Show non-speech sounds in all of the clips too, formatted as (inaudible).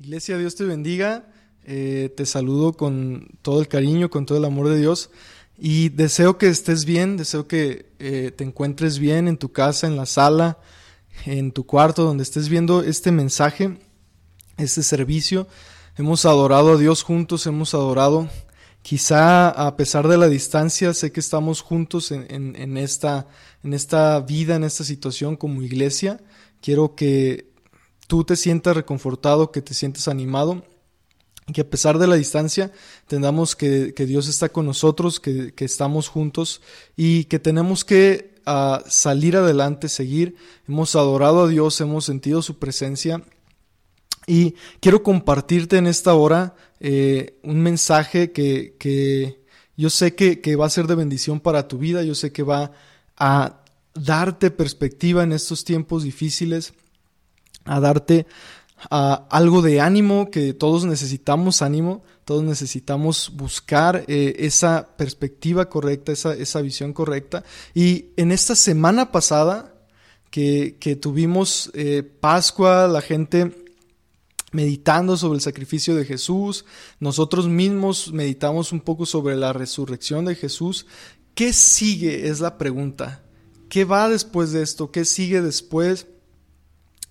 Iglesia, Dios te bendiga. Eh, te saludo con todo el cariño, con todo el amor de Dios. Y deseo que estés bien, deseo que eh, te encuentres bien en tu casa, en la sala, en tu cuarto, donde estés viendo este mensaje, este servicio. Hemos adorado a Dios juntos, hemos adorado. Quizá a pesar de la distancia, sé que estamos juntos en, en, esta, en esta vida, en esta situación como iglesia. Quiero que tú te sientas reconfortado, que te sientes animado y que a pesar de la distancia entendamos que, Dios está con nosotros, que, estamos juntos y que tenemos que ah, salir adelante, seguir. Hemos adorado a Dios, hemos sentido su presencia y quiero compartirte en esta hora eh, un mensaje que, que yo sé que, que va a ser de bendición para tu vida, yo sé que va a darte perspectiva en estos tiempos difíciles a darte algo de ánimo, que todos necesitamos ánimo, todos necesitamos buscar eh, esa perspectiva correcta, esa, esa, visión correcta. Y en esta semana pasada que, que tuvimos eh, Pascua, la gente meditando sobre el sacrificio de Jesús, nosotros mismos meditamos un poco sobre la resurrección de Jesús. ¿Qué sigue? Es la pregunta. ¿Qué va después de esto? ¿Qué sigue después?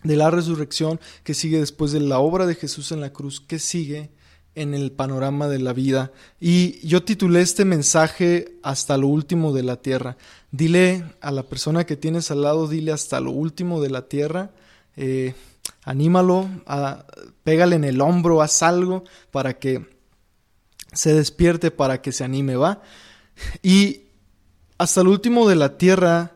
De la resurrección, que sigue después de la obra de Jesús en la cruz, que sigue en el panorama de la vida. Y yo titulé este mensaje hasta lo último de la tierra. Dile a la persona que tienes al lado, dile hasta lo último de la tierra. Eh, anímalo, a, pégale en el hombro, haz algo para que se despierte, para que se anime, ¿va? Y hasta lo último de la tierra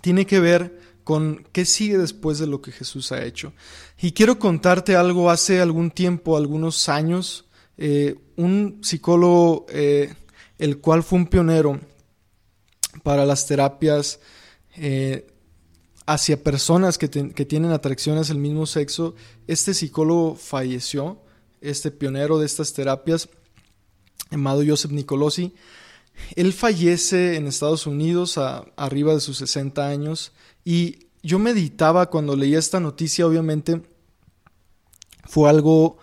tiene que ver con qué sigue después de lo que Jesús ha hecho. Y quiero contarte algo, hace algún tiempo, algunos años, eh, un psicólogo, eh, el cual fue un pionero para las terapias eh, hacia personas que, tienen atracciones al mismo sexo, este psicólogo falleció, este pionero de estas terapias, llamado Joseph Nicolosi, él fallece en Estados Unidos arriba de sus 60 años y yo meditaba cuando leía esta noticia, obviamente fue algo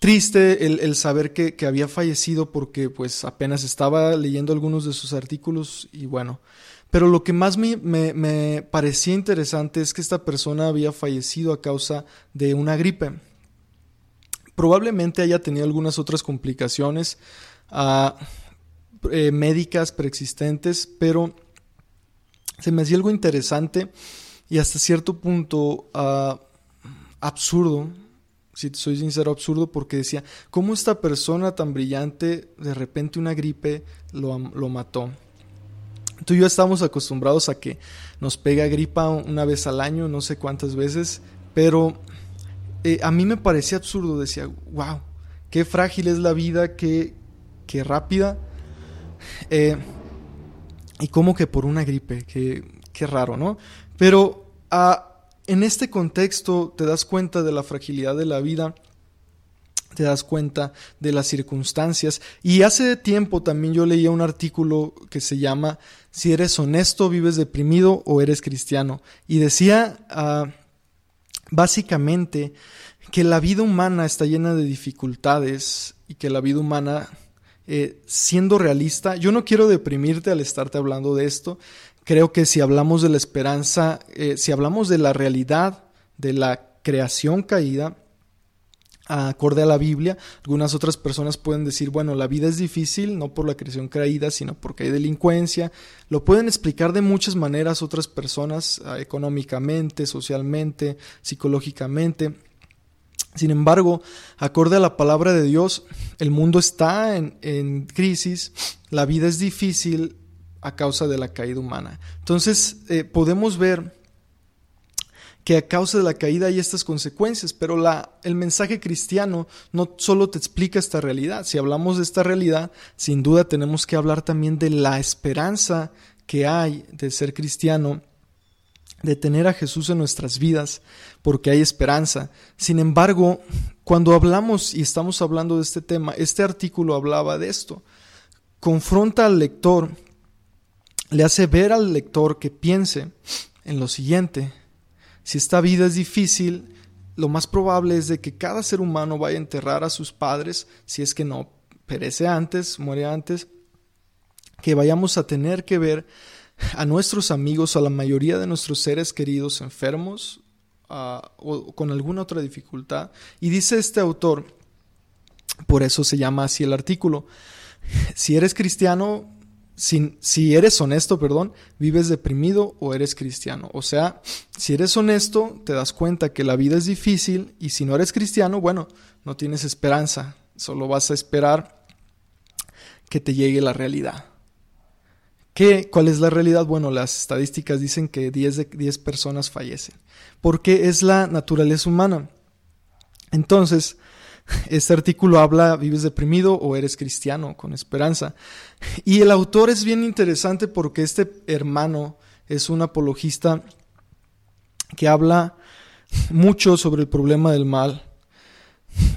triste el, saber que, había fallecido porque pues apenas estaba leyendo algunos de sus artículos y bueno, pero lo que más me, me, parecía interesante es que esta persona había fallecido a causa de una gripe. Probablemente haya tenido algunas otras complicaciones ah, eh, médicas preexistentes, pero se me hacía algo interesante y hasta cierto punto ah, absurdo, si soy sincero, absurdo, porque decía, ¿cómo esta persona tan brillante, de repente una gripe lo, lo mató? Tú y yo estamos acostumbrados a que nos pega gripa una vez al año, no sé cuántas veces, pero eh, a mí me parecía absurdo, decía, wow, qué frágil es la vida, qué, qué rápida. Eh, y como que por una gripe, qué, qué raro, ¿no? Pero ah, en este contexto te das cuenta de la fragilidad de la vida, te das cuenta de las circunstancias. Y hace tiempo también yo leía un artículo que se llama Si eres honesto, vives deprimido o eres cristiano. Y decía ah, básicamente que la vida humana está llena de dificultades y que la vida humana eh, siendo realista, yo no quiero deprimirte al estarte hablando de esto. Creo que si hablamos de la esperanza, eh, si hablamos de la realidad de la creación caída, acorde a la Biblia, algunas otras personas pueden decir, bueno, la vida es difícil, no por la creación caída, sino porque hay delincuencia. Lo pueden explicar de muchas maneras otras personas, ah, económicamente, socialmente, psicológicamente. Sin embargo, acorde a la palabra de Dios, el mundo está en, crisis, la vida es difícil a causa de la caída humana. Entonces, eh, podemos ver que a causa de la caída hay estas consecuencias, pero la, el mensaje cristiano no solo te explica esta realidad. Si hablamos de esta realidad, sin duda tenemos que hablar también de la esperanza que hay de ser cristiano de tener a Jesús en nuestras vidas, porque hay esperanza. Sin embargo, cuando hablamos y estamos hablando de este tema, este artículo hablaba de esto. Confronta al lector, le hace ver al lector que piense en lo siguiente. Si esta vida es difícil, lo más probable es de que cada ser humano vaya a enterrar a sus padres, si es que no perece antes, muere antes, que vayamos a tener que ver a nuestros amigos, a la mayoría de nuestros seres queridos enfermos o con alguna otra dificultad. Y dice este autor, por eso se llama así el artículo, si eres cristiano, si, si, eres honesto, perdón, vives deprimido o eres cristiano. O sea, si eres honesto, te das cuenta que la vida es difícil y si no eres cristiano, bueno, no tienes esperanza, solo vas a esperar que te llegue la realidad. ¿Qué, ¿Cuál es la realidad? Bueno, las estadísticas dicen que 10 de 10 personas fallecen, porque es la naturaleza humana. Entonces, (laughs) este artículo habla, ¿vives deprimido o eres cristiano con esperanza? Y el autor es bien interesante porque este hermano es un apologista que habla mucho sobre el problema del mal.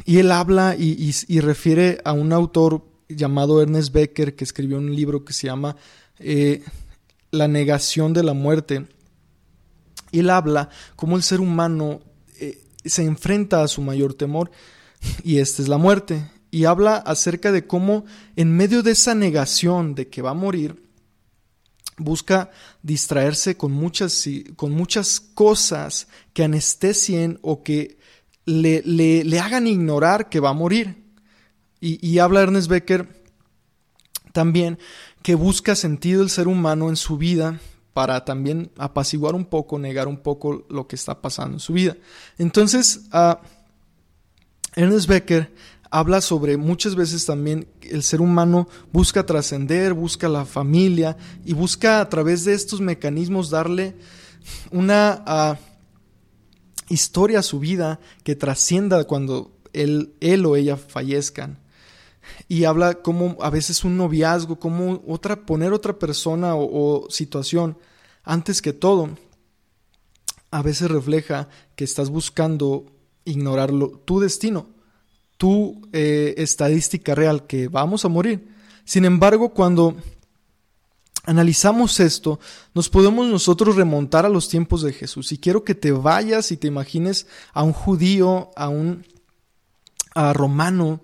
Y él habla y, refiere a un autor llamado Ernest Becker que escribió un libro que se llama eh, La negación de la muerte. Él habla cómo el ser humano eh, se enfrenta a su mayor temor y esta es la muerte. Y habla acerca de cómo en medio de esa negación de que va a morir, busca distraerse con muchas, con muchas cosas que anestesien o que le, le, hagan ignorar que va a morir. Y, y habla Ernest Becker también que busca sentido el ser humano en su vida para también apaciguar un poco, negar un poco lo que está pasando en su vida. Entonces, uh, Ernest Becker habla sobre muchas veces también el ser humano busca trascender, busca la familia y busca a través de estos mecanismos darle una ah, historia a su vida que trascienda cuando él, él o ella fallezcan. Y habla como a veces un noviazgo, como otra, poner otra persona o situación antes que todo, a veces refleja que estás buscando ignorarlo, tu destino, tu eh, estadística real, que vamos a morir. Sin embargo, cuando analizamos esto, nos podemos nosotros remontar a los tiempos de Jesús. Y quiero que te vayas y te imagines a un judío, a un romano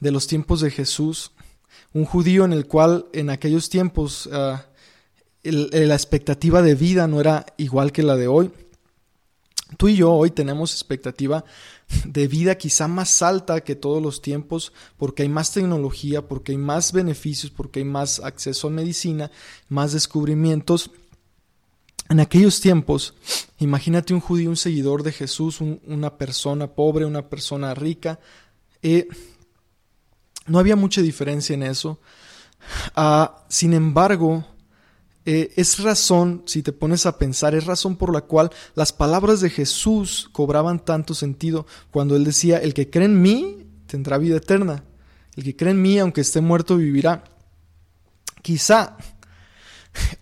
de los tiempos de Jesús, un judío en el cual en aquellos tiempos ah, la expectativa de vida no era igual que la de hoy. Tú y yo hoy tenemos expectativa de vida quizá más alta que todos los tiempos porque hay más tecnología, porque hay más beneficios, porque hay más acceso a medicina, más descubrimientos. En aquellos tiempos, imagínate un judío, un seguidor de Jesús, una persona pobre, una persona rica. Eh, no había mucha diferencia en eso. Ah, sin embargo, eh, es razón, si te pones a pensar, es razón por la cual las palabras de Jesús cobraban tanto sentido cuando él decía, el que cree en mí tendrá vida eterna, el que cree en mí, aunque esté muerto, vivirá. Quizá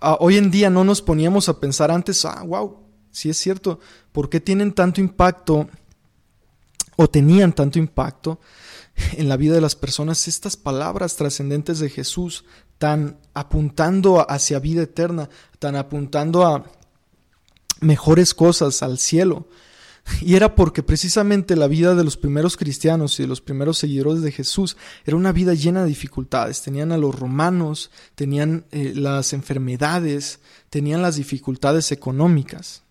ah, hoy en día no nos poníamos a pensar antes, ah, wow, sí es cierto, ¿por qué tienen tanto impacto o tenían tanto impacto (laughs) en la vida de las personas estas palabras trascendentes de Jesús tan apuntando hacia vida eterna, tan apuntando a mejores cosas, al cielo. Y era porque precisamente la vida de los primeros cristianos y de los primeros seguidores de Jesús era una vida llena de dificultades. Tenían a los romanos, tenían eh, las enfermedades, tenían las dificultades económicas.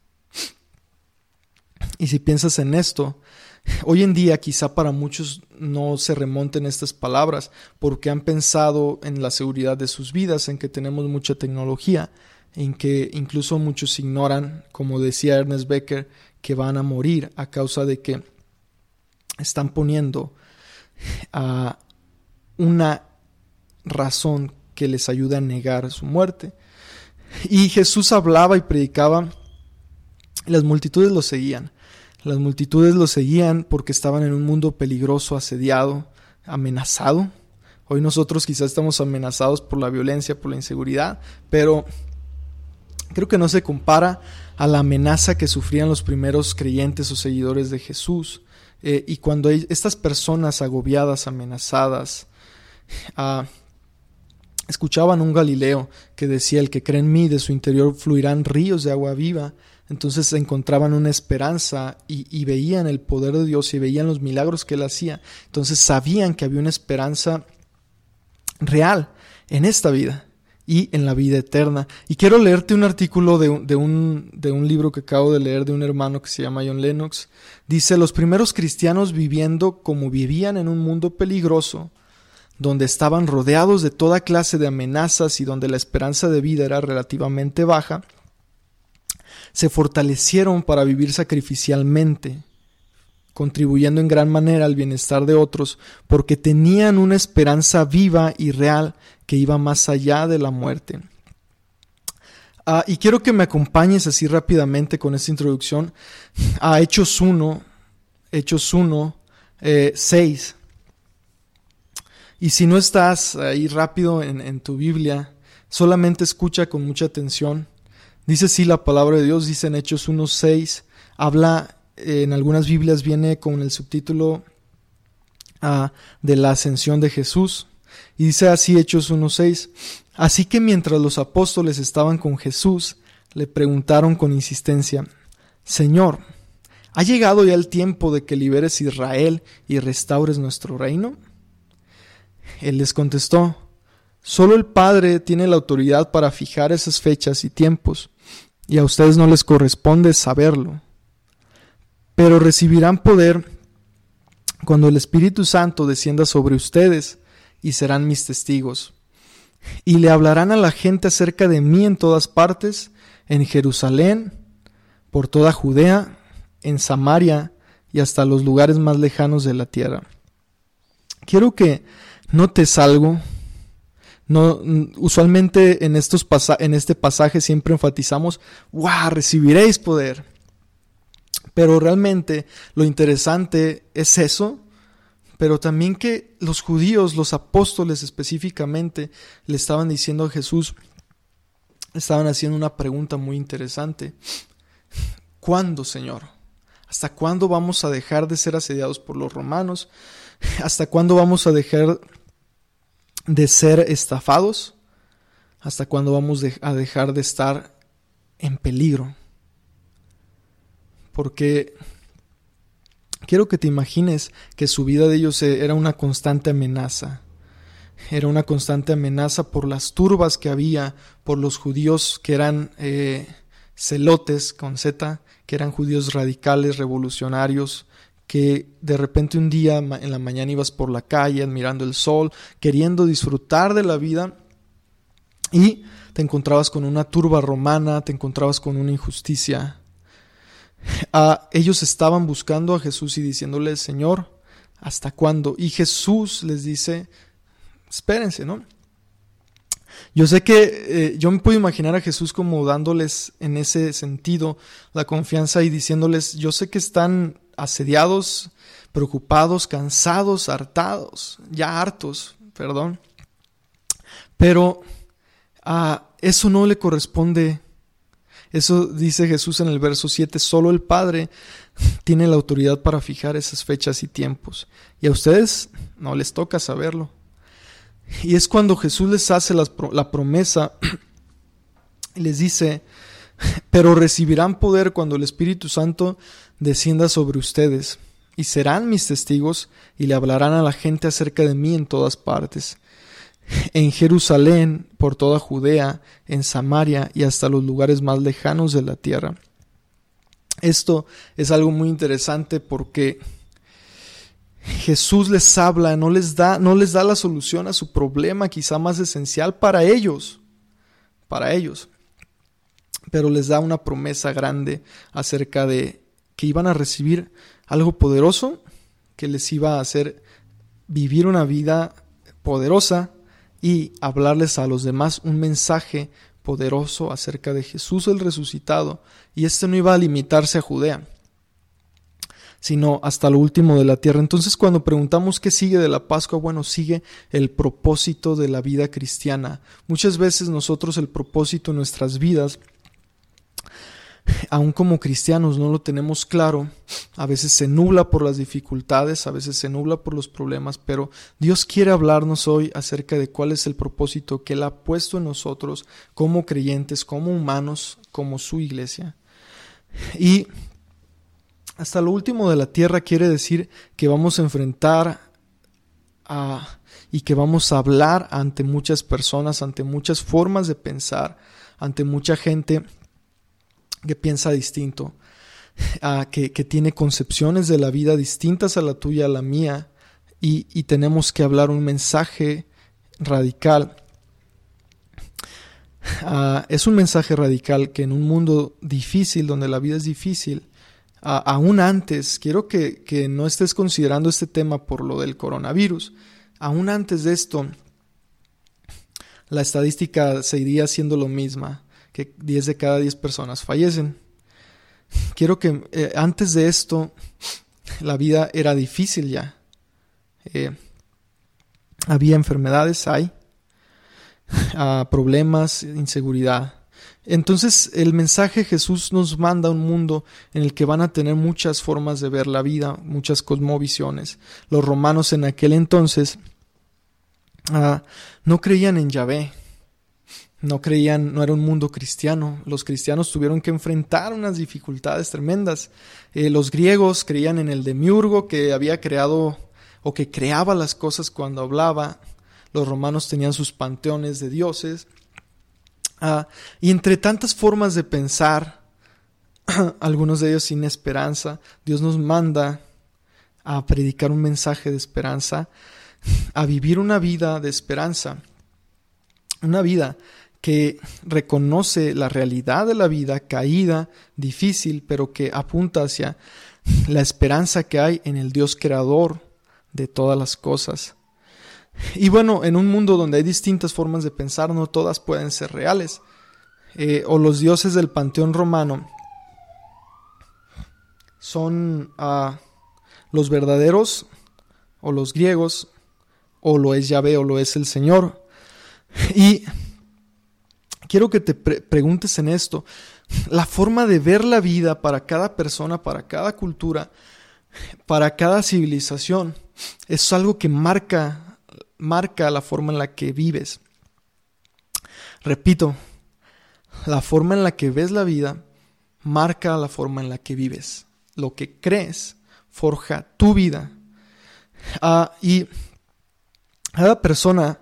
Y si piensas en esto, Hoy en día quizá para muchos no se remonten estas palabras porque han pensado en la seguridad de sus vidas, en que tenemos mucha tecnología, en que incluso muchos ignoran, como decía Ernest Becker, que van a morir a causa de que están poniendo a una razón que les ayuda a negar su muerte. Y Jesús hablaba y predicaba, las multitudes lo seguían. Las multitudes lo seguían porque estaban en un mundo peligroso, asediado, amenazado. Hoy nosotros quizás estamos amenazados por la violencia, por la inseguridad, pero creo que no se compara a la amenaza que sufrían los primeros creyentes o seguidores de Jesús. Eh, y cuando estas personas agobiadas, amenazadas, ah, escuchaban un Galileo que decía, el que cree en mí, de su interior fluirán ríos de agua viva, entonces encontraban una esperanza y, veían el poder de Dios y veían los milagros que Él hacía. Entonces sabían que había una esperanza real en esta vida y en la vida eterna. Y quiero leerte un artículo de un libro que acabo de leer de un hermano que se llama John Lennox. Dice, los primeros cristianos viviendo como vivían en un mundo peligroso, donde estaban rodeados de toda clase de amenazas y donde la esperanza de vida era relativamente baja, se fortalecieron para vivir sacrificialmente, contribuyendo en gran manera al bienestar de otros, porque tenían una esperanza viva y real que iba más allá de la muerte. Ah, y quiero que me acompañes así rápidamente con esta introducción a Hechos 1, Hechos 1, 6. Eh, y si no estás ahí rápido en tu Biblia, solamente escucha con mucha atención. Dice así la palabra de Dios, dice en Hechos 1, 6, habla, en algunas Biblias viene con el subtítulo ah, de la ascensión de Jesús. Y dice así Hechos 1.6, así que mientras los apóstoles estaban con Jesús, le preguntaron con insistencia, Señor, ¿ha llegado ya el tiempo de que liberes Israel y restaures nuestro reino? Él les contestó, solo el Padre tiene la autoridad para fijar esas fechas y tiempos, y a ustedes no les corresponde saberlo. Pero recibirán poder cuando el Espíritu Santo descienda sobre ustedes, y serán mis testigos. Y le hablarán a la gente acerca de mí en todas partes, en Jerusalén, por toda Judea, en Samaria y hasta los lugares más lejanos de la tierra. Quiero que notes algo. Usualmente en, estos en este pasaje siempre enfatizamos, ¡Wow! Recibiréis poder. Pero realmente lo interesante es eso, pero también que los judíos, los apóstoles específicamente, le estaban diciendo a Jesús, estaban haciendo una pregunta muy interesante. ¿Cuándo, Señor? ¿Hasta cuándo vamos a dejar de ser asediados por los romanos? ¿Hasta cuándo vamos a dejar de ser estafados? ¿Hasta cuándo vamos a dejar de estar en peligro? Porque Quiero que te imagines que su vida de ellos era una constante amenaza. Era una constante amenaza por las turbas que había, por los judíos que eran eh, celotes con Z, que eran judíos radicales, revolucionarios, que de repente un día en la mañana ibas por la calle admirando el sol, queriendo disfrutar de la vida y te encontrabas con una turba romana, te encontrabas con una injusticia ellos estaban buscando a Jesús y diciéndole, Señor, ¿hasta cuándo? Y Jesús les dice, espérense, ¿no? Yo sé que eh, yo me puedo imaginar a Jesús como dándoles en ese sentido la confianza y diciéndoles, yo sé que están asediados, preocupados, cansados, hartados, ya hartos, perdón, pero a eso no le corresponde eso dice Jesús en el verso 7, solo el Padre tiene la autoridad para fijar esas fechas y tiempos. Y a ustedes no les toca saberlo. Y es cuando Jesús les hace la, promesa (clears throat) y les dice, pero recibirán poder cuando el Espíritu Santo descienda sobre ustedes, y serán mis testigos, y le hablarán a la gente acerca de mí en todas partes en Jerusalén, por toda Judea, en Samaria y hasta los lugares más lejanos de la tierra. Esto es algo muy interesante porque Jesús les habla, no les da, no les da la solución a su problema quizá más esencial para ellos, para ellos, pero les da una promesa grande acerca de que iban a recibir algo poderoso que les iba a hacer vivir una vida poderosa y hablarles a los demás un mensaje poderoso acerca de Jesús el resucitado, y este no iba a limitarse a Judea, sino hasta lo último de la tierra. Entonces cuando preguntamos qué sigue de la Pascua, bueno, sigue el propósito de la vida cristiana. Muchas veces nosotros el propósito en nuestras vidas aún como cristianos no lo tenemos claro, a veces se nubla por las dificultades, a veces se nubla por los problemas, pero Dios quiere hablarnos hoy acerca de cuál es el propósito que Él ha puesto en nosotros como creyentes, como humanos, como su iglesia. Y hasta lo último de la tierra quiere decir que vamos a enfrentar a, y que vamos a hablar ante muchas personas, ante muchas formas de pensar, ante mucha gente que piensa distinto, que, que, tiene concepciones de la vida distintas a la tuya, a la mía, y, y tenemos que hablar un mensaje radical. Ah, es un mensaje radical que en un mundo difícil, donde la vida es difícil, aún antes, quiero que, que, no estés considerando este tema por lo del coronavirus, aún antes de esto, la estadística seguiría siendo lo misma, que 10 de cada 10 personas fallecen. Quiero que eh, antes de esto, la vida era difícil ya. Eh, había enfermedades, hay, (laughs) problemas, inseguridad. Entonces el mensaje Jesús nos manda a un mundo en el que van a tener muchas formas de ver la vida, muchas cosmovisiones. Los romanos en aquel entonces ah, no creían en Yahvé, no creían, no era un mundo cristiano. Los cristianos tuvieron que enfrentar unas dificultades tremendas. Eh, los griegos creían en el demiurgo que había creado o que creaba las cosas cuando hablaba. Los romanos tenían sus panteones de dioses. Ah, y entre tantas formas de pensar, (clears throat) algunos de ellos sin esperanza, Dios nos manda a predicar un mensaje de esperanza, (clears throat) a vivir una vida de esperanza, una vida que reconoce la realidad de la vida caída, difícil, pero que apunta hacia la esperanza que hay en el Dios creador de todas las cosas. Y bueno, en un mundo donde hay distintas formas de pensar, no todas pueden ser reales. Eh, o los dioses del panteón romano son ah, los verdaderos, o los griegos, o lo es Yahvé, o lo es el Señor. Y quiero que te preguntes en esto, la forma de ver la vida para cada persona, para cada cultura, para cada civilización, es algo que marca, marca la forma en la que vives. Repito, la forma en la que ves la vida marca la forma en la que vives. Lo que crees forja tu vida. Ah, y cada persona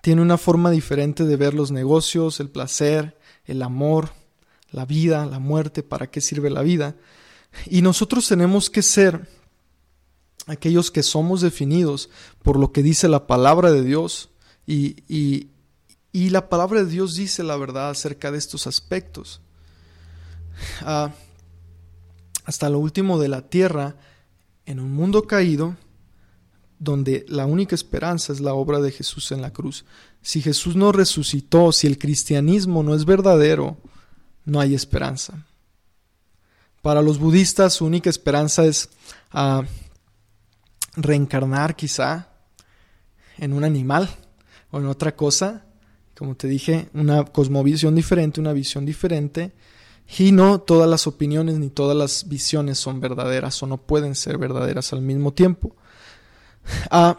tiene una forma diferente de ver los negocios, el placer, el amor, la vida, la muerte, para qué sirve la vida. Y nosotros tenemos que ser aquellos que somos definidos por lo que dice la palabra de Dios y, y, y la palabra de Dios dice la verdad acerca de estos aspectos. Ah, hasta lo último de la tierra, en un mundo caído, donde la única esperanza es la obra de Jesús en la cruz. Si Jesús no resucitó, si el cristianismo no es verdadero, no hay esperanza. Para los budistas su única esperanza es ah, reencarnar quizá en un animal o en otra cosa, como te dije, una cosmovisión diferente, una visión diferente, y no todas las opiniones ni todas las visiones son verdaderas o no pueden ser verdaderas al mismo tiempo. (laughs) Ah,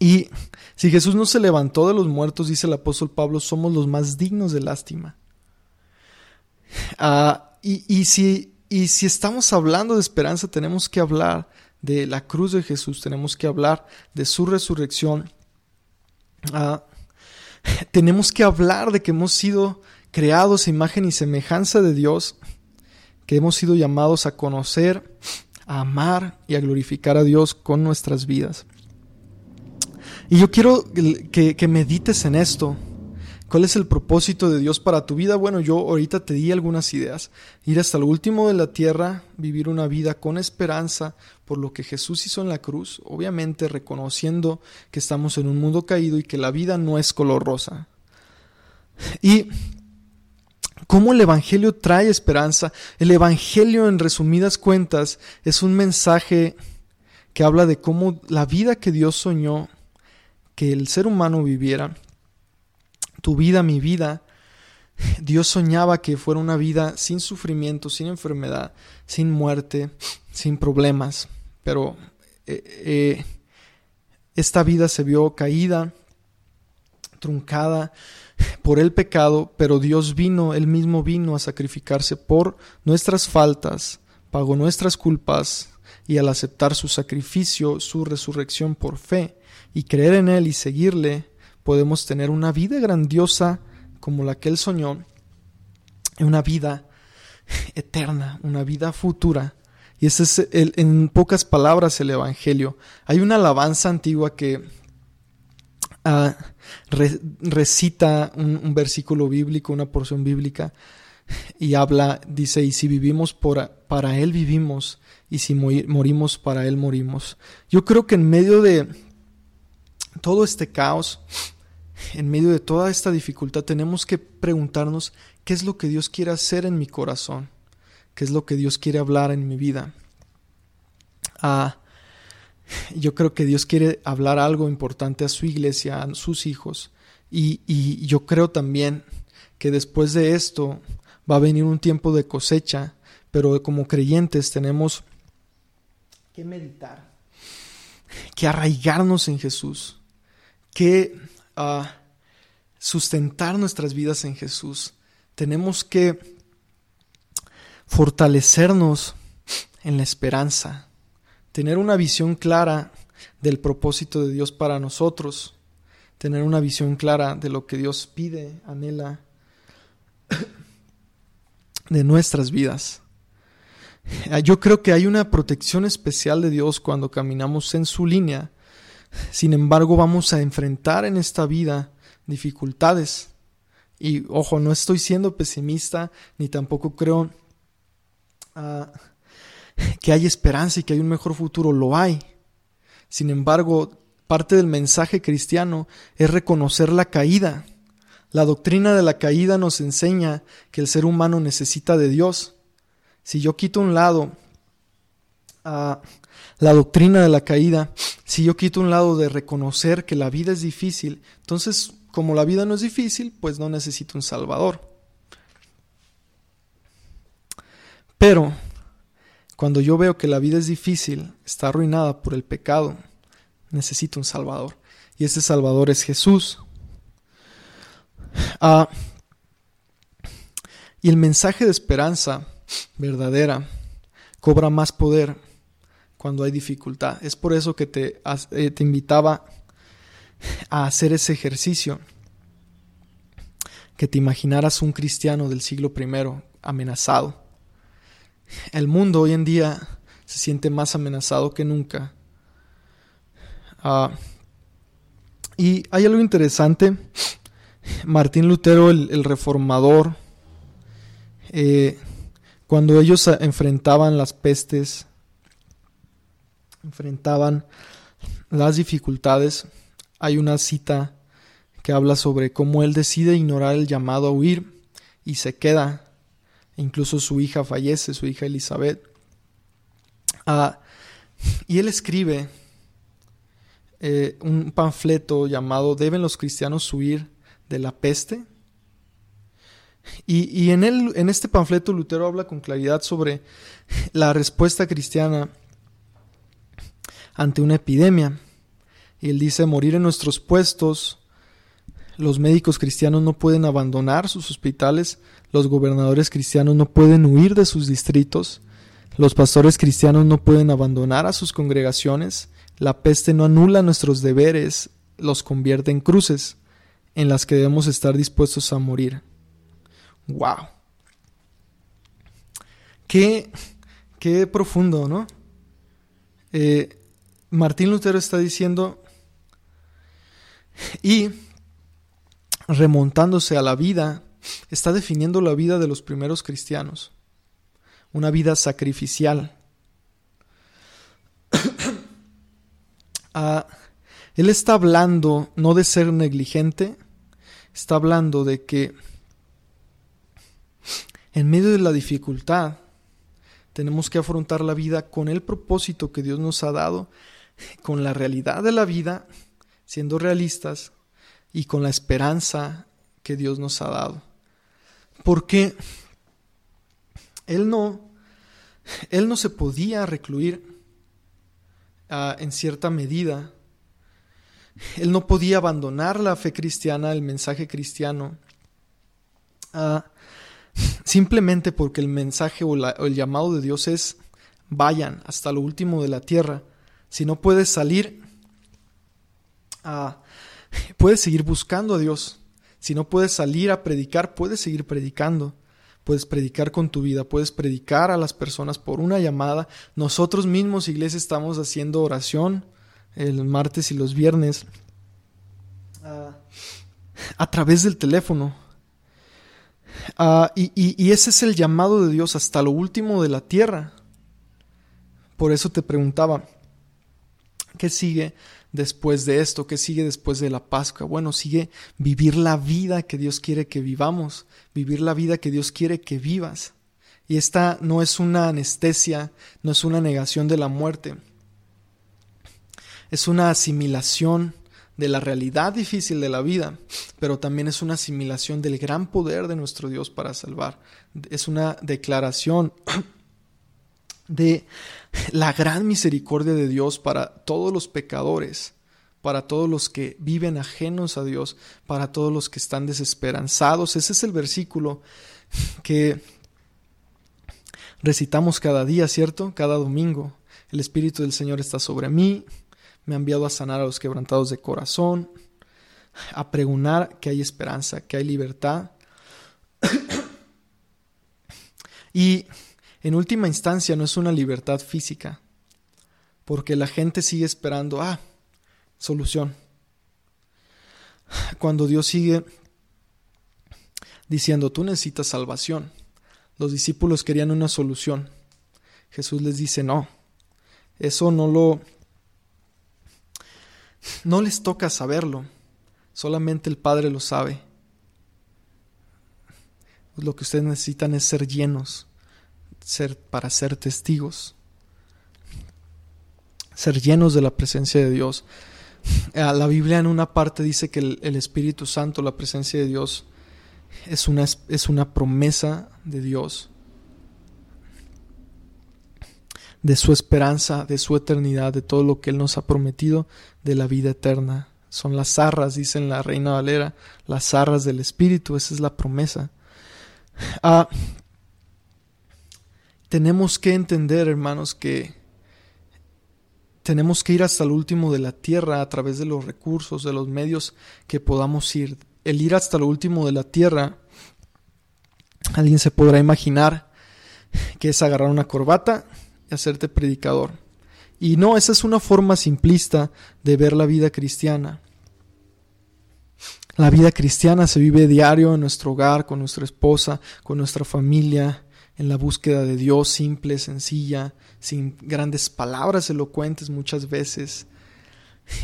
y si Jesús no se levantó de los muertos, dice el apóstol Pablo, somos los más dignos de lástima. Ah, y, si, estamos hablando de esperanza, tenemos que hablar de la cruz de Jesús, tenemos que hablar de su resurrección. Ah, (laughs) tenemos que hablar de que hemos sido creados a imagen y semejanza de Dios, que hemos sido llamados a conocer, a amar y a glorificar a Dios con nuestras vidas. Y yo quiero que, que medites en esto. ¿Cuál es el propósito de Dios para tu vida? Bueno, yo ahorita te di algunas ideas. Ir hasta el último de la tierra, vivir una vida con esperanza por lo que Jesús hizo en la cruz, obviamente reconociendo que estamos en un mundo caído y que la vida no es color rosa. Y cómo el Evangelio trae esperanza. El Evangelio, en resumidas cuentas, es un mensaje que habla de cómo la vida que Dios soñó que el ser humano viviera tu vida, mi vida, Dios soñaba que fuera una vida sin sufrimiento, sin enfermedad, sin muerte, sin problemas. Pero eh, eh, esta vida se vio caída, truncada por el pecado, pero Dios vino, Él mismo vino a sacrificarse por nuestras faltas, pagó nuestras culpas, y al aceptar su sacrificio, su resurrección por fe, y creer en Él y seguirle, podemos tener una vida grandiosa como la que Él soñó, una vida eterna, una vida futura. Y ese es el, en pocas palabras el Evangelio. Hay una alabanza antigua que recita un, versículo bíblico, una porción bíblica, y habla, dice, y si vivimos para Él vivimos, y si morimos para Él morimos. Yo creo que en medio de todo este caos, en medio de toda esta dificultad, tenemos que preguntarnos qué es lo que Dios quiere hacer en mi corazón, qué es lo que Dios quiere hablar en mi vida. Ah, yo creo que Dios quiere hablar algo importante a su iglesia, a sus hijos, y, y yo creo también que después de esto va a venir un tiempo de cosecha, pero como creyentes tenemos que meditar, que arraigarnos en Jesús, que uh, sustentar nuestras vidas en Jesús. Tenemos que fortalecernos en la esperanza, tener una visión clara del propósito de Dios para nosotros, tener una visión clara de lo que Dios pide, anhela (coughs) de nuestras vidas. Yo creo que hay una protección especial de Dios cuando caminamos en su línea sin embargo, vamos a enfrentar en esta vida dificultades. Y ojo, no estoy siendo pesimista, ni tampoco creo ah, que hay esperanza y que hay un mejor futuro. Lo hay. Sin embargo, parte del mensaje cristiano es reconocer la caída. La doctrina de la caída nos enseña que el ser humano necesita de Dios. Si yo quito un lado a la doctrina de la caída, si yo quito un lado de reconocer que la vida es difícil, entonces como la vida no es difícil, pues no necesito un Salvador. Pero cuando yo veo que la vida es difícil, está arruinada por el pecado, necesito un Salvador. Y ese Salvador es Jesús. Ah, y el mensaje de esperanza verdadera cobra más poder cuando hay dificultad. Es por eso que te, eh, invitaba a hacer ese ejercicio, que te imaginaras un cristiano del siglo I amenazado. El mundo hoy en día se siente más amenazado que nunca. Ah, y hay algo interesante. Martín Lutero, el, reformador, eh, cuando ellos enfrentaban las pestes enfrentaban las dificultades. Hay una cita que habla sobre cómo él decide ignorar el llamado a huir y se queda. Incluso su hija fallece, su hija Elizabeth. Ah, y él escribe eh, un panfleto llamado ¿Deben los cristianos huir de la peste? Y, y en, en este panfleto Lutero habla con claridad sobre la respuesta cristiana ante una epidemia. Y él dice, morir en nuestros puestos, los médicos cristianos no pueden abandonar sus hospitales, los gobernadores cristianos no pueden huir de sus distritos, los pastores cristianos no pueden abandonar a sus congregaciones, la peste no anula nuestros deberes, los convierte en cruces en las que debemos estar dispuestos a morir. ¡Wow! Qué, qué profundo, ¿no? Eh, Martín Lutero está diciendo, y remontándose a la vida, está definiendo la vida de los primeros cristianos, una vida sacrificial. (coughs) Ah, él está hablando no de ser negligente, está hablando de que en medio de la dificultad tenemos que afrontar la vida con el propósito que Dios nos ha dado con la realidad de la vida, siendo realistas y con la esperanza que Dios nos ha dado. Porque Él no, Él no se podía recluir ah, en cierta medida. Él no podía abandonar la fe cristiana, el mensaje cristiano, Ah, simplemente porque el mensaje o, el llamado de Dios es vayan hasta lo último de la tierra. Si no puedes salir, ah, puedes seguir buscando a Dios. Si no puedes salir a predicar, puedes seguir predicando. Puedes predicar con tu vida, puedes predicar a las personas por una llamada. Nosotros mismos, iglesia, estamos haciendo oración el martes y los viernes ah, a través del teléfono. Ah, y, ese es el llamado de Dios hasta lo último de la tierra. Por eso te preguntaba, ¿qué sigue después de esto? ¿Qué sigue después de la Pascua? Bueno, sigue vivir la vida que Dios quiere que vivamos, vivir la vida que Dios quiere que vivas. Y esta no es una anestesia, no es una negación de la muerte, es una asimilación de la realidad difícil de la vida, pero también es una asimilación del gran poder de nuestro Dios para salvar. Es una declaración (clears throat) de la gran misericordia de Dios para todos los pecadores, para todos los que viven ajenos a Dios, para todos los que están desesperanzados. Ese es el versículo que recitamos cada día, ¿cierto? Cada domingo. El Espíritu del Señor está sobre mí, me ha enviado a sanar a los quebrantados de corazón, a pregonar que hay esperanza, que hay libertad. (coughs) y en última instancia no es una libertad física, porque la gente sigue esperando, ah, solución. Cuando Dios sigue diciendo, tú necesitas salvación, los discípulos querían una solución. Jesús les dice, no, eso no lo no les toca saberlo, solamente el Padre lo sabe. Lo que ustedes necesitan es ser llenos, ser para ser testigos, ser llenos de la presencia de Dios. Eh, la Biblia en una parte dice que el, Espíritu Santo, la presencia de Dios, es una, es una promesa de Dios de su esperanza, de su eternidad, de todo lo que Él nos ha prometido, de la vida eterna. Son las zarras, dice la Reina Valera, las zarras del Espíritu, esa es la promesa. Ah, tenemos que entender, hermanos, que tenemos que ir hasta el último de la tierra a través de los recursos, de los medios que podamos ir. El ir hasta lo último de la tierra, alguien se podrá imaginar que es agarrar una corbata, y hacerte predicador. Y no, esa es una forma simplista de ver la vida cristiana. La vida cristiana se vive diario en nuestro hogar, con nuestra esposa, con nuestra familia, en la búsqueda de Dios simple, sencilla, sin grandes palabras elocuentes muchas veces.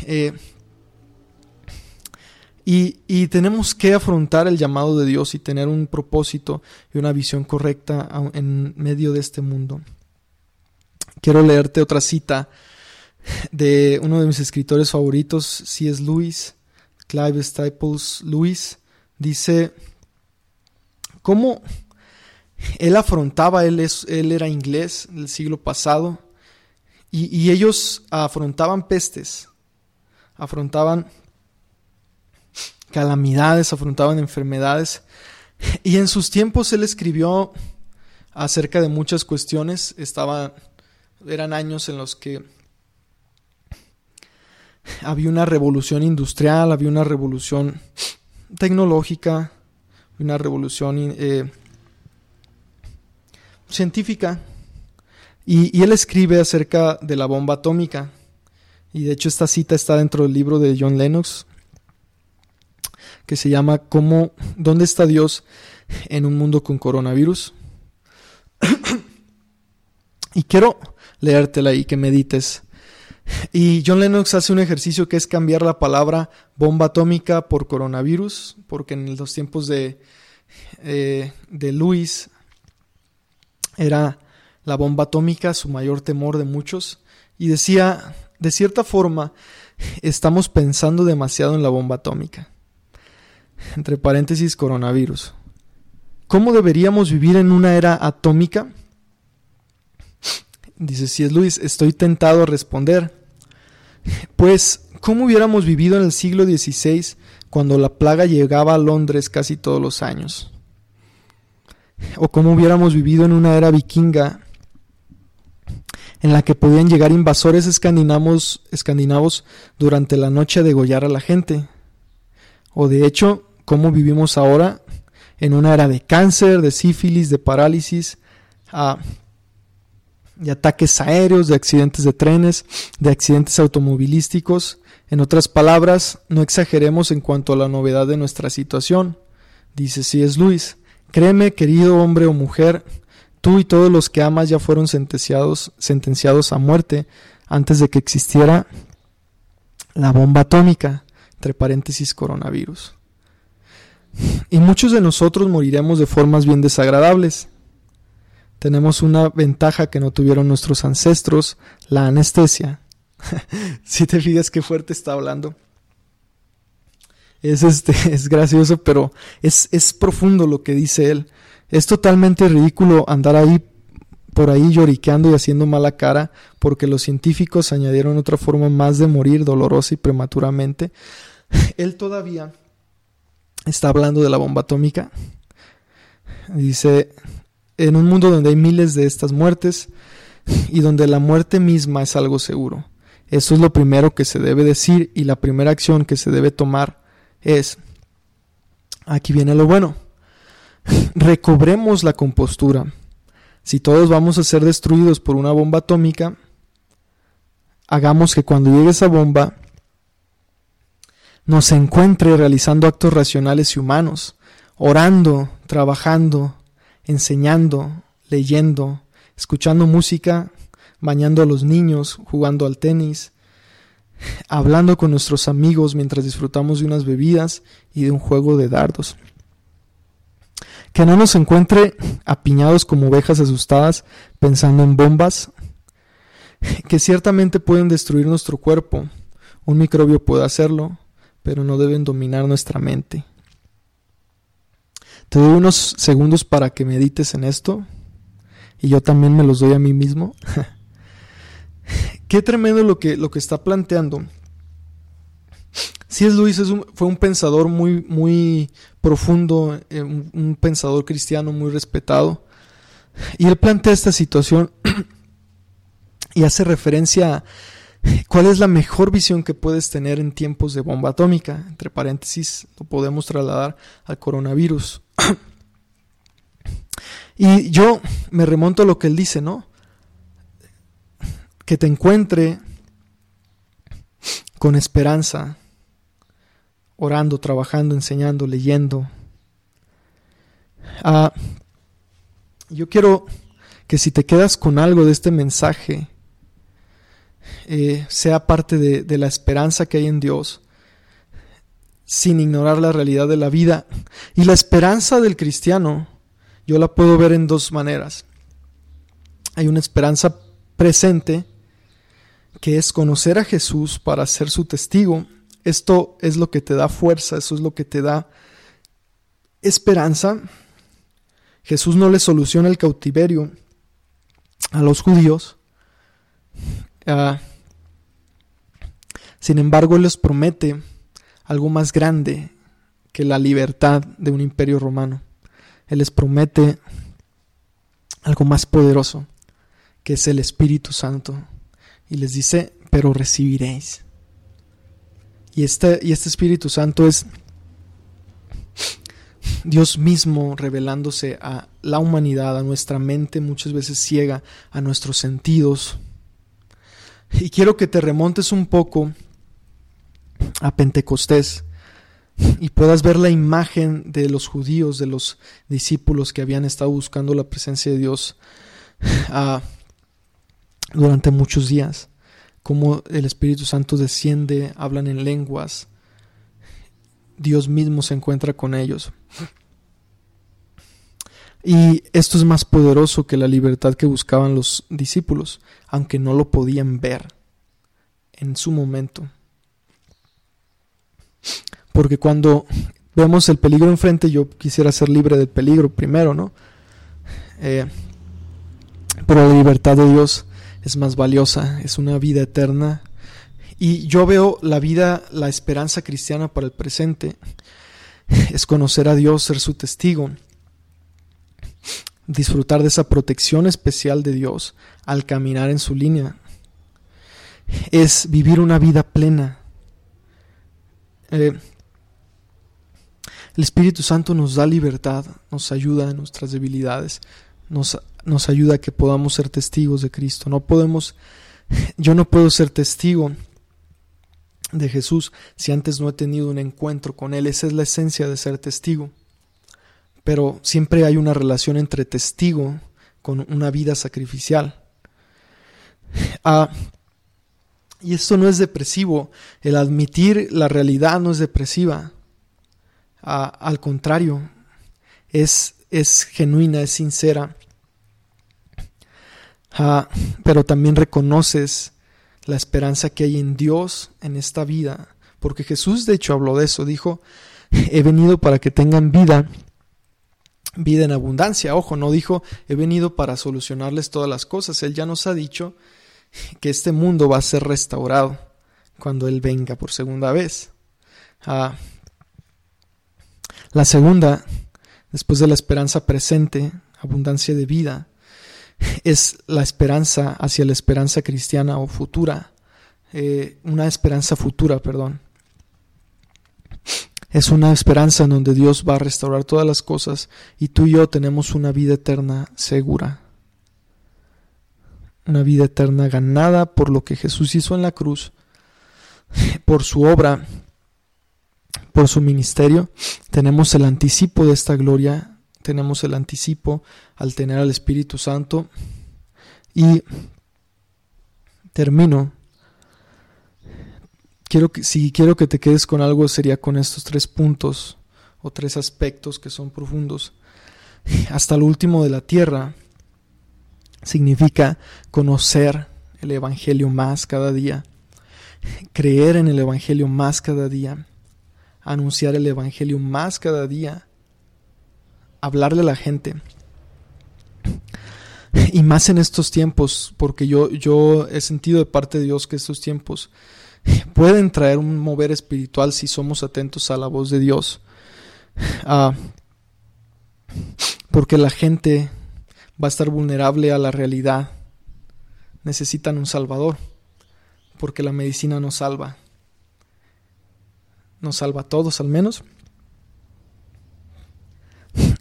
Eh, y, y, tenemos que afrontar el llamado de Dios y tener un propósito y una visión correcta en medio de este mundo. Quiero leerte otra cita de uno de mis escritores favoritos, C.S. Lewis, Clive Staples Lewis. Dice, ¿cómo él afrontaba, él, es, él era inglés del siglo pasado, y, y ellos afrontaban pestes, afrontaban calamidades, afrontaban enfermedades, y en sus tiempos él escribió acerca de muchas cuestiones, estaba eran años en los que había una revolución industrial, había una revolución tecnológica, una revolución eh, científica. Y, él escribe acerca de la bomba atómica. Y de hecho esta cita está dentro del libro de John Lennox, que se llama ¿Cómo, ¿Dónde está Dios en un mundo con coronavirus? (coughs) y quiero leértela y que medites. Y John Lennox hace un ejercicio que es cambiar la palabra bomba atómica por coronavirus, porque en los tiempos de, eh, de Luis era la bomba atómica su mayor temor de muchos. Y decía, de cierta forma, estamos pensando demasiado en la bomba atómica. Entre paréntesis, coronavirus. ¿Cómo deberíamos vivir en una era atómica? Dice, si es Luis, estoy tentado a responder. Pues, ¿cómo hubiéramos vivido en el siglo XVI cuando la plaga llegaba a Londres casi todos los años? O cómo hubiéramos vivido en una era vikinga en la que podían llegar invasores escandinavos, escandinavos durante la noche a degollar a la gente. O de hecho, cómo vivimos ahora en una era de cáncer, de sífilis, de parálisis, de ataques aéreos, de accidentes de trenes, de accidentes automovilísticos. En otras palabras, no exageremos en cuanto a la novedad de nuestra situación. Dice es Luis. Créeme, querido hombre o mujer, tú y todos los que amas ya fueron sentenciados, a muerte antes de que existiera la bomba atómica, entre paréntesis coronavirus. Y muchos de nosotros moriremos de formas bien desagradables. Tenemos una ventaja que no tuvieron nuestros ancestros, la anestesia. (laughs) si te fijas qué fuerte está hablando. Es, este, (laughs) es gracioso, pero es, es profundo lo que dice él. Es totalmente ridículo andar ahí por ahí lloriqueando y haciendo mala cara porque los científicos añadieron otra forma más de morir dolorosa y prematuramente. (laughs) Él todavía está hablando de la bomba atómica. Dice, en un mundo donde hay miles de estas muertes y donde la muerte misma es algo seguro. Eso es lo primero que se debe decir y la primera acción que se debe tomar es, aquí viene lo bueno, (laughs) recobremos la compostura. Si todos vamos a ser destruidos por una bomba atómica, hagamos que cuando llegue esa bomba nos encuentre realizando actos racionales y humanos, orando, trabajando, enseñando, leyendo, escuchando música, bañando a los niños, jugando al tenis, hablando con nuestros amigos mientras disfrutamos de unas bebidas y de un juego de dardos. Que no nos encuentre apiñados como ovejas asustadas pensando en bombas que ciertamente pueden destruir nuestro cuerpo. Un microbio puede hacerlo, pero no deben dominar nuestra mente. Te doy unos segundos para que medites en esto y yo también me los doy a mí mismo. (laughs) Qué tremendo lo que, lo que está planteando. Si es Luis fue un pensador muy, muy profundo, eh, un pensador cristiano muy respetado. Y él plantea esta situación (clears throat) y hace referencia a ¿Cuál es la mejor visión que puedes tener en tiempos de bomba atómica? Entre paréntesis, lo podemos trasladar al coronavirus. (clears throat) y yo me remonto a lo que él dice, ¿no? Que te encuentre con esperanza, orando, trabajando, enseñando, leyendo. Ah, yo quiero que si te quedas con algo de este mensaje, eh, sea parte de, la esperanza que hay en Dios, sin ignorar la realidad de la vida. Y la esperanza del cristiano, yo la puedo ver en dos maneras. Hay una esperanza presente, que es conocer a Jesús para ser su testigo. Esto es lo que te da fuerza, eso es lo que te da esperanza. Jesús no le soluciona el cautiverio a los judíos. Ah, sin embargo, les promete algo más grande que la libertad de un imperio romano. Él les promete algo más poderoso, que es el Espíritu Santo. Y les dice, pero recibiréis. Y este, y este Espíritu Santo es Dios mismo revelándose a la humanidad, a nuestra mente muchas veces ciega, a nuestros sentidos. Y quiero que te remontes un poco a Pentecostés y puedas ver la imagen de los judíos, de los discípulos que habían estado buscando la presencia de Dios ah, durante muchos días, cómo el Espíritu Santo desciende, hablan en lenguas, Dios mismo se encuentra con ellos. Y esto es más poderoso que la libertad que buscaban los discípulos, aunque no lo podían ver en su momento. Porque cuando vemos el peligro enfrente, yo quisiera ser libre del peligro primero, ¿no? Eh, pero la libertad de Dios es más valiosa, es una vida eterna. Y yo veo la vida, la esperanza cristiana para el presente, es conocer a Dios, ser su testigo. disfrutar de esa protección especial de Dios al caminar en su línea. Es vivir una vida plena. Eh, el Espíritu Santo nos da libertad, nos ayuda en nuestras debilidades, nos, nos ayuda a que podamos ser testigos de Cristo. No podemos, (laughs) yo no puedo ser testigo de Jesús si antes no he tenido un encuentro con Él. Esa es la esencia de ser testigo. Pero siempre hay una relación entre testigo con una vida sacrificial. (sighs) Ah, y esto no es depresivo. El admitir la realidad no es depresiva al contrario, es, es genuina, es sincera. Pero también reconoces la esperanza que hay en Dios en esta vida, porque Jesús de hecho habló de eso, dijo, he venido para que tengan vida, vida en abundancia. Ojo, no dijo, he venido para solucionarles todas las cosas. Él ya nos ha dicho que este mundo va a ser restaurado cuando Él venga por segunda vez. Ah, la segunda, después de la esperanza presente, abundancia de vida, es la esperanza hacia la esperanza cristiana o futura, eh, una esperanza futura, perdón. Es una esperanza en donde Dios va a restaurar todas las cosas y tú y yo tenemos una vida eterna segura. Una vida eterna ganada por lo que Jesús hizo en la cruz, (laughs) por su obra por su ministerio, tenemos el anticipo de esta gloria, tenemos el anticipo al tener al Espíritu Santo y termino. Quiero que, si quiero que te quedes con algo sería con estos tres puntos o tres aspectos que son profundos. Hasta lo último de la tierra significa conocer el Evangelio más cada día, creer en el Evangelio más cada día anunciar el Evangelio más cada día, hablarle a la gente. Y más en estos tiempos, porque yo, yo he sentido de parte de Dios que estos tiempos pueden traer un mover espiritual si somos atentos a la voz de Dios. Ah, porque la gente va a estar vulnerable a la realidad. Necesitan un Salvador, porque la medicina no salva nos salva a todos al menos.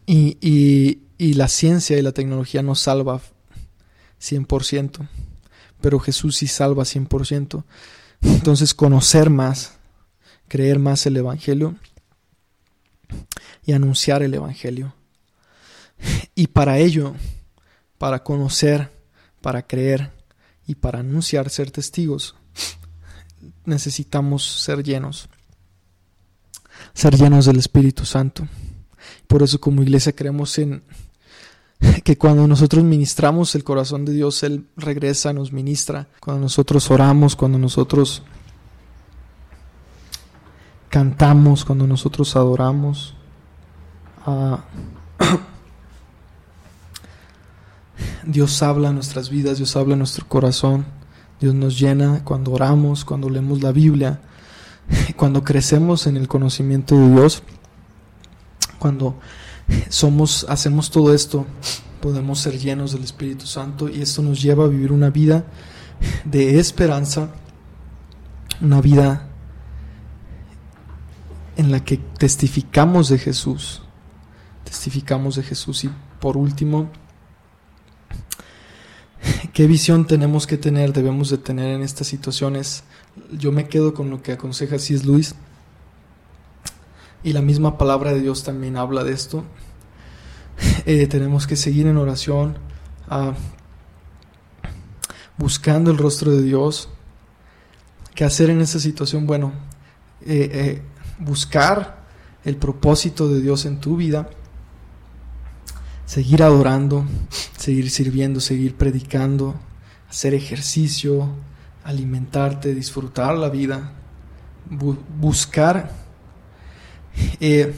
Y, y, la ciencia y la tecnología nos salva 100%, pero Jesús sí salva 100%. Entonces conocer más, creer más el Evangelio y anunciar el Evangelio. Y para ello, para conocer, para creer y para anunciar, ser testigos, necesitamos ser llenos ser llenos del Espíritu Santo. Por eso como iglesia creemos en que cuando nosotros ministramos el corazón de Dios, Él regresa, nos ministra. Cuando nosotros oramos, cuando nosotros cantamos, cuando nosotros adoramos. Ah, (clears throat) Dios habla en nuestras vidas, Dios habla en nuestro corazón, Dios nos llena cuando oramos, cuando leemos la Biblia, (clears throat) cuando crecemos en el conocimiento de Dios, cuando somos, hacemos todo esto, podemos ser llenos del Espíritu Santo y esto nos lleva a vivir una vida de esperanza, una vida en la que testificamos de Jesús, testificamos de Jesús y por último, ¿qué visión tenemos que tener, debemos de tener en estas situaciones? yo me quedo con lo que aconseja si es Luis. Y la misma palabra de Dios también habla de esto. Eh, tenemos que seguir en oración, ah, buscando el rostro de Dios. ¿Qué hacer en esa situación? Bueno, eh, eh, buscar el propósito de Dios en tu vida, seguir adorando, seguir sirviendo, seguir predicando, hacer ejercicio, alimentarte, disfrutar la vida, buscar eh,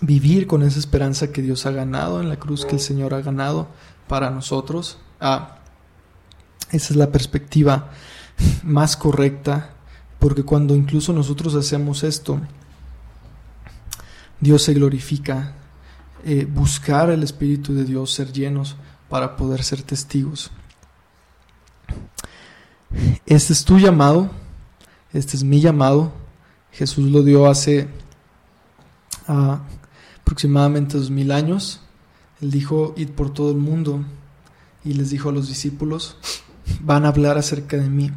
vivir con esa esperanza que Dios ha ganado en la cruz, que el Señor ha ganado para nosotros. Ah, esa es la perspectiva más correcta, porque cuando incluso nosotros hacemos esto, Dios se glorifica eh, buscar el Espíritu de Dios, ser llenos para poder ser testigos. Este es tu llamado, este es mi llamado. Jesús lo dio hace ah, aproximadamente dos mil años. Él dijo, id por todo el mundo y les dijo a los discípulos, van a hablar acerca de mí.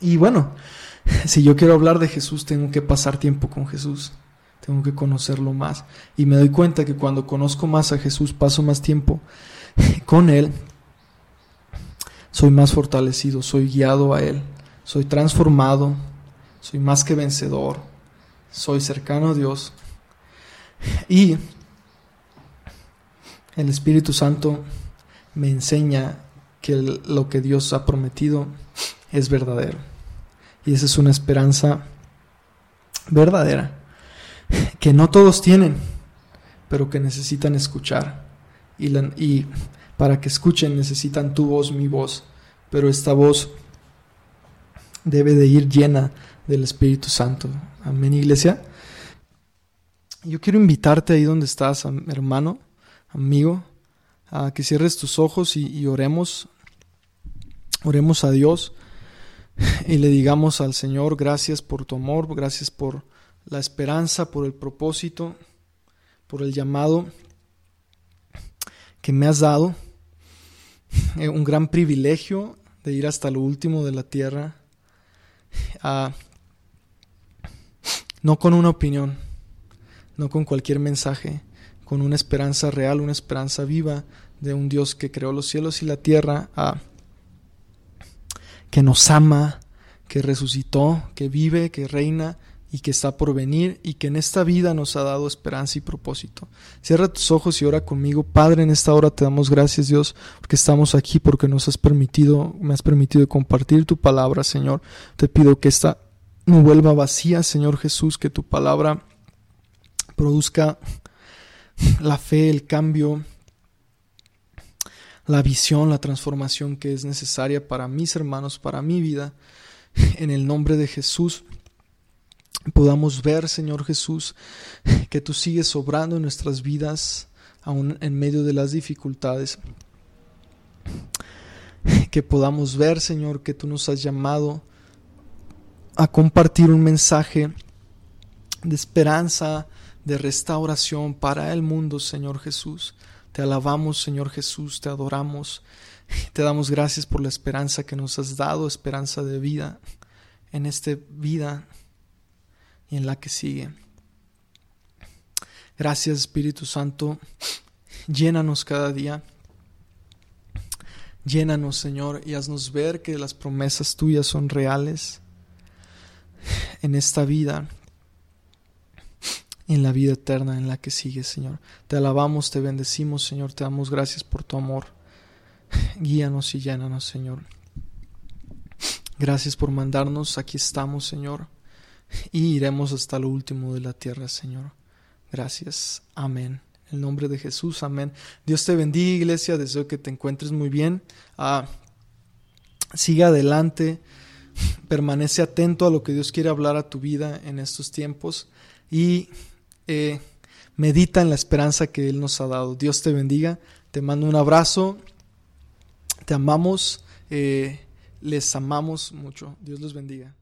Y bueno, (laughs) si yo quiero hablar de Jesús, tengo que pasar tiempo con Jesús, tengo que conocerlo más. Y me doy cuenta que cuando conozco más a Jesús, paso más tiempo (laughs) con Él, soy más fortalecido, soy guiado a Él, soy transformado, soy más que vencedor, soy cercano a Dios. Y el Espíritu Santo me enseña que lo que Dios ha prometido es verdadero. Y esa es una esperanza verdadera, que no todos tienen, pero que necesitan escuchar. Y, y para que escuchen necesitan tu voz, mi voz, pero esta voz debe de ir llena del Espíritu Santo. Amén, iglesia. Yo quiero invitarte ahí donde estás, hermano, amigo, a que cierres tus ojos y, oremos, oremos a Dios y le digamos al Señor, gracias por tu amor, gracias por la esperanza, por el propósito, por el llamado que me has dado, eh, un gran privilegio de ir hasta lo último de la tierra, no con una opinión, no con cualquier mensaje, con una esperanza real, una esperanza viva de un Dios que creó los cielos y la tierra, que nos ama, que resucitó, que vive, que reina y que está por venir y que en esta vida nos ha dado esperanza y propósito. Cierra tus ojos y ora conmigo. Padre, en esta hora te damos gracias, Dios, porque estamos aquí, porque nos has permitido, me has permitido compartir tu palabra, Señor. Te pido que esta no vuelva vacía, Señor Jesús, que tu palabra produzca la fe, el cambio, la visión, la transformación que es necesaria para mis hermanos, para mi vida. En el nombre de Jesús podamos ver, Señor Jesús, que tú sigues obrando en nuestras vidas, aún en medio de las dificultades. Que podamos ver, Señor, que tú nos has llamado a compartir un mensaje de esperanza, de restauración para el mundo, Señor Jesús. Te alabamos, Señor Jesús, te adoramos, te damos gracias por la esperanza que nos has dado, esperanza de vida en esta vida y en la que sigue. Gracias Espíritu Santo, llénanos cada día. Llénanos, Señor, y haznos ver que las promesas tuyas son reales en esta vida en la vida eterna en la que sigues, Señor. Te alabamos, te bendecimos, Señor, te damos gracias por tu amor. Guíanos y llénanos, Señor. Gracias por mandarnos, aquí estamos, Señor, y iremos hasta lo último de la tierra, Señor. Gracias. Amén. En el nombre de Jesús, amén. Dios te bendiga, iglesia. Deseo que te encuentres muy bien. Ah, sigue adelante. Permanece atento a lo que Dios quiere hablar a tu vida en estos tiempos. Y eh, medita en la esperanza que Él nos ha dado. Dios te bendiga, te mando un abrazo, te amamos, eh, les amamos mucho. Dios los bendiga.